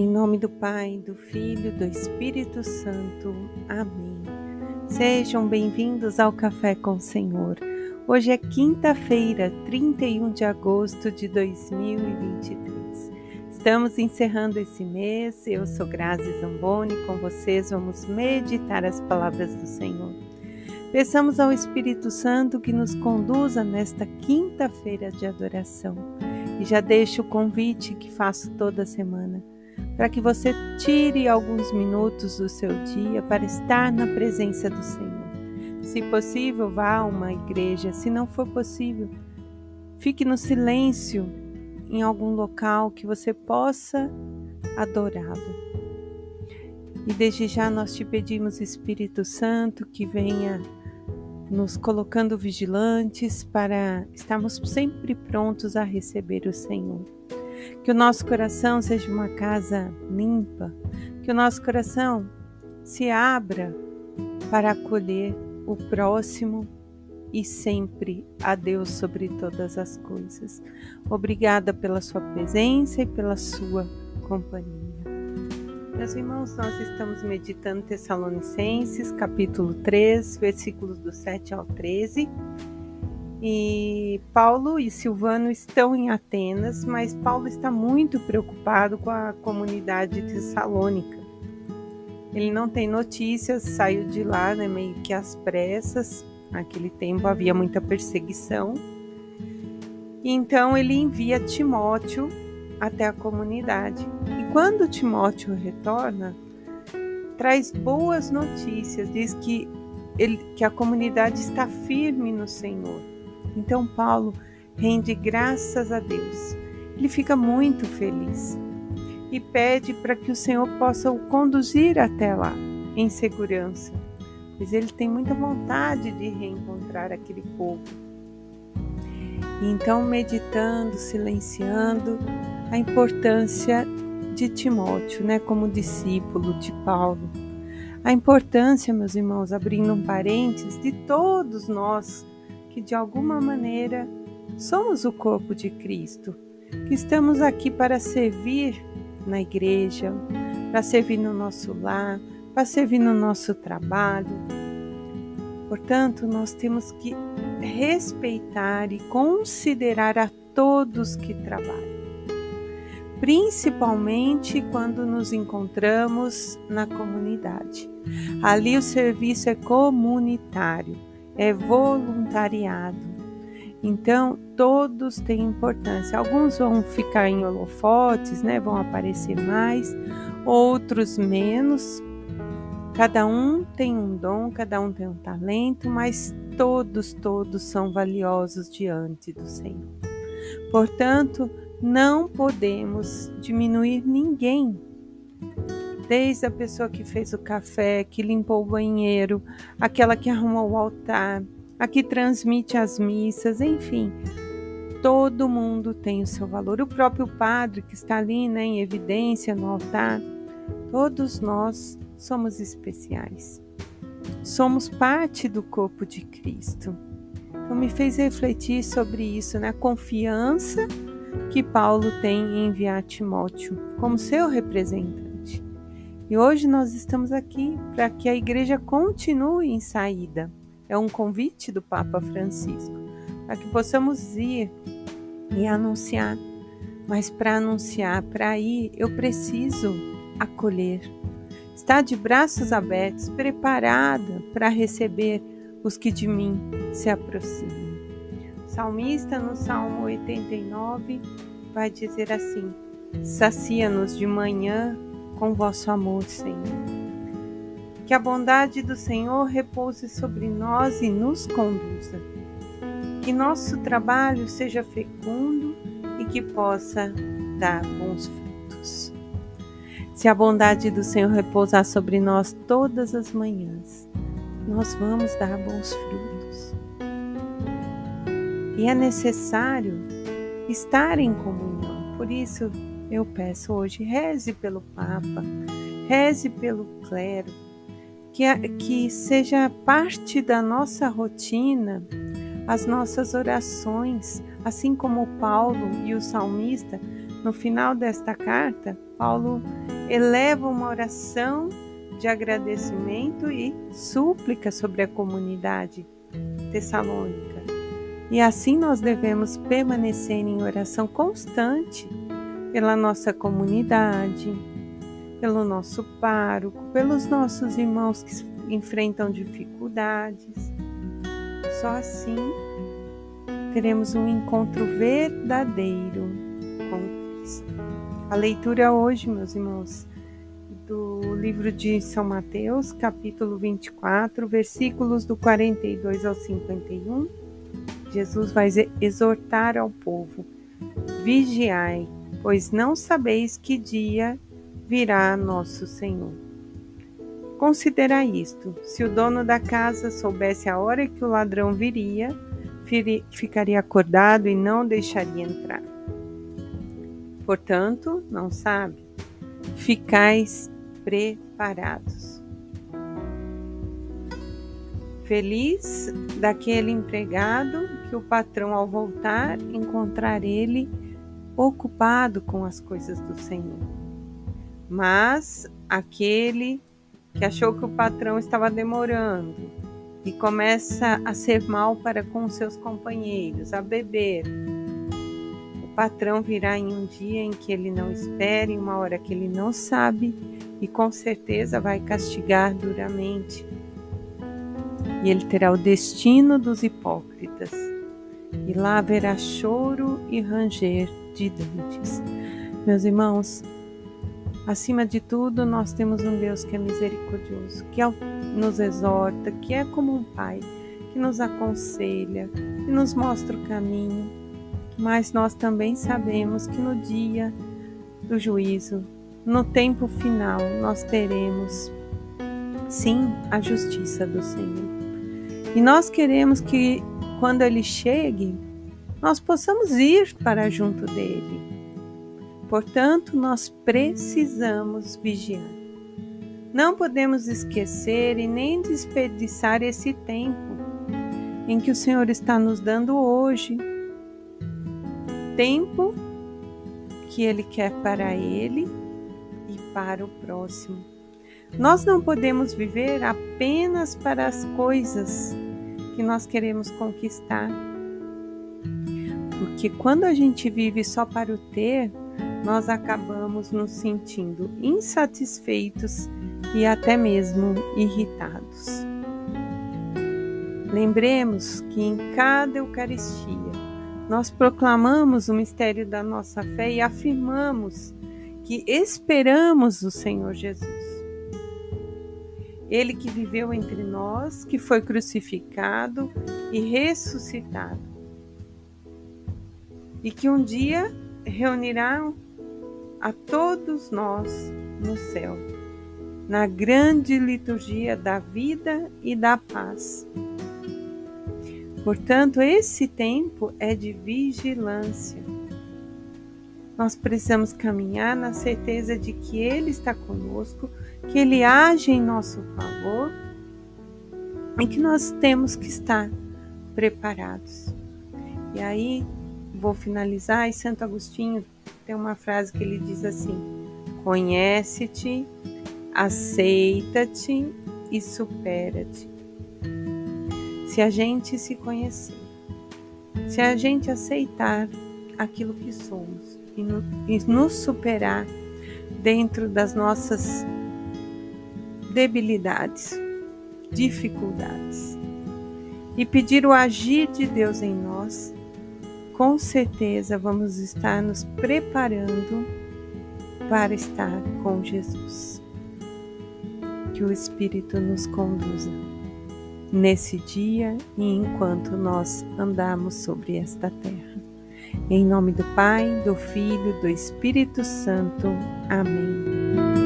Em nome do Pai, do Filho, do Espírito Santo. Amém. Sejam bem-vindos ao Café com o Senhor. Hoje é quinta-feira, 31 de agosto de 2023. Estamos encerrando esse mês. Eu sou Grazi Zamboni. Com vocês vamos meditar as palavras do Senhor. Peçamos ao Espírito Santo que nos conduza nesta quinta-feira de adoração. E já deixo o convite que faço toda semana para que você tire alguns minutos do seu dia para estar na presença do Senhor. Se possível, vá a uma igreja. Se não for possível, fique no silêncio em algum local que você possa adorá-lo. E desde já nós te pedimos, Espírito Santo, que venha nos colocando vigilantes para estarmos sempre prontos a receber o Senhor. Que o nosso coração seja uma casa limpa, que o nosso coração se abra para acolher o próximo e sempre a Deus sobre todas as coisas. Obrigada pela sua presença e pela sua companhia. Meus irmãos, nós estamos meditando Tessalonicenses, capítulo 3, versículos do 7 ao 13. E Paulo e Silvano estão em Atenas, mas Paulo está muito preocupado com a comunidade tessalônica. Ele não tem notícias, saiu de lá né, meio que às pressas. Naquele tempo havia muita perseguição. Então ele envia Timóteo até a comunidade. E quando Timóteo retorna, traz boas notícias, diz que, ele, que a comunidade está firme no Senhor então Paulo rende graças a Deus. Ele fica muito feliz e pede para que o Senhor possa o conduzir até lá em segurança, pois ele tem muita vontade de reencontrar aquele povo. então, meditando, silenciando a importância de Timóteo, né, como discípulo de Paulo. A importância, meus irmãos, abrindo um parênteses, de todos nós que de alguma maneira somos o corpo de Cristo, que estamos aqui para servir na igreja, para servir no nosso lar, para servir no nosso trabalho. Portanto, nós temos que respeitar e considerar a todos que trabalham, principalmente quando nos encontramos na comunidade. Ali o serviço é comunitário é voluntariado. Então, todos têm importância. Alguns vão ficar em holofotes, né? Vão aparecer mais, outros menos. Cada um tem um dom, cada um tem um talento, mas todos, todos são valiosos diante do Senhor. Portanto, não podemos diminuir ninguém desde a pessoa que fez o café, que limpou o banheiro, aquela que arrumou o altar, a que transmite as missas, enfim. Todo mundo tem o seu valor. O próprio padre que está ali né, em evidência no altar. Todos nós somos especiais. Somos parte do corpo de Cristo. Então me fez refletir sobre isso, né? A confiança que Paulo tem em enviar Timóteo como seu representante. E hoje nós estamos aqui para que a igreja continue em saída. É um convite do Papa Francisco para que possamos ir e anunciar. Mas para anunciar, para ir, eu preciso acolher. Estar de braços abertos, preparada para receber os que de mim se aproximam. O salmista, no Salmo 89, vai dizer assim: Sacia-nos de manhã com vosso amor, Senhor. Que a bondade do Senhor repouse sobre nós e nos conduza. Que nosso trabalho seja fecundo e que possa dar bons frutos. Se a bondade do Senhor repousar sobre nós todas as manhãs, nós vamos dar bons frutos. E é necessário estar em comunhão. Por isso, eu peço hoje, reze pelo Papa, reze pelo clero, que, que seja parte da nossa rotina as nossas orações, assim como Paulo e o salmista No final desta carta, Paulo eleva uma oração de agradecimento e súplica sobre a comunidade tessalônica. E assim nós devemos permanecer em oração constante pela nossa comunidade, pelo nosso pároco, pelos nossos irmãos que enfrentam dificuldades. Só assim teremos um encontro verdadeiro com Cristo. A leitura hoje, meus irmãos, do livro de São Mateus, capítulo 24, versículos do 42 ao 51. Jesus vai exortar ao povo: Vigiai, pois não sabeis que dia virá nosso Senhor. Considera isto: se o dono da casa soubesse a hora que o ladrão viria, ficaria acordado e não deixaria entrar. Portanto, não sabe, ficais preparados. Feliz daquele empregado que o patrão, ao voltar, encontrar ele ocupado com as coisas do Senhor. Mas aquele que achou que o patrão estava demorando e começa a ser mal para com seus companheiros, a beber, o patrão virá em um dia em que ele não espera, em uma hora que ele não sabe, e com certeza vai castigar duramente. E ele terá o destino dos hipócritas, e lá haverá choro e ranger de dentes. Meus irmãos, acima de tudo, nós temos um Deus que é misericordioso, que nos exorta, que é como um pai, que nos aconselha, que nos mostra o caminho. Mas nós também sabemos que no dia do juízo no tempo final nós teremos, sim, a justiça do Senhor. E nós queremos que, quando Ele chegue, nós possamos ir para junto dele. Portanto, nós precisamos vigiar. Não podemos esquecer e nem desperdiçar esse tempo em que o Senhor está nos dando hoje. Tempo que Ele quer para Ele para o próximo. Nós não podemos viver apenas para as coisas que nós queremos conquistar. Porque quando a gente vive só para o ter, nós acabamos nos sentindo insatisfeitos e até mesmo irritados. Lembremos que em cada Eucaristia nós proclamamos o mistério da nossa fé e afirmamos que esperamos o Senhor Jesus. Ele que viveu entre nós, que foi crucificado e ressuscitado. E que um dia reunirá a todos nós no céu, na grande liturgia da vida e da paz. Portanto, esse tempo é de vigilância nós precisamos caminhar na certeza de que Ele está conosco, que Ele age em nosso favor e que nós temos que estar preparados. E aí, vou finalizar, e Santo Agostinho tem uma frase que ele diz assim: Conhece-te, aceita-te e supera-te. Se a gente se conhecer, se a gente aceitar aquilo que somos, e, no, e nos superar dentro das nossas debilidades, dificuldades e pedir o agir de Deus em nós, com certeza vamos estar nos preparando para estar com Jesus. Que o Espírito nos conduza nesse dia e enquanto nós andarmos sobre esta terra. Em nome do Pai, do Filho, do Espírito Santo. Amém.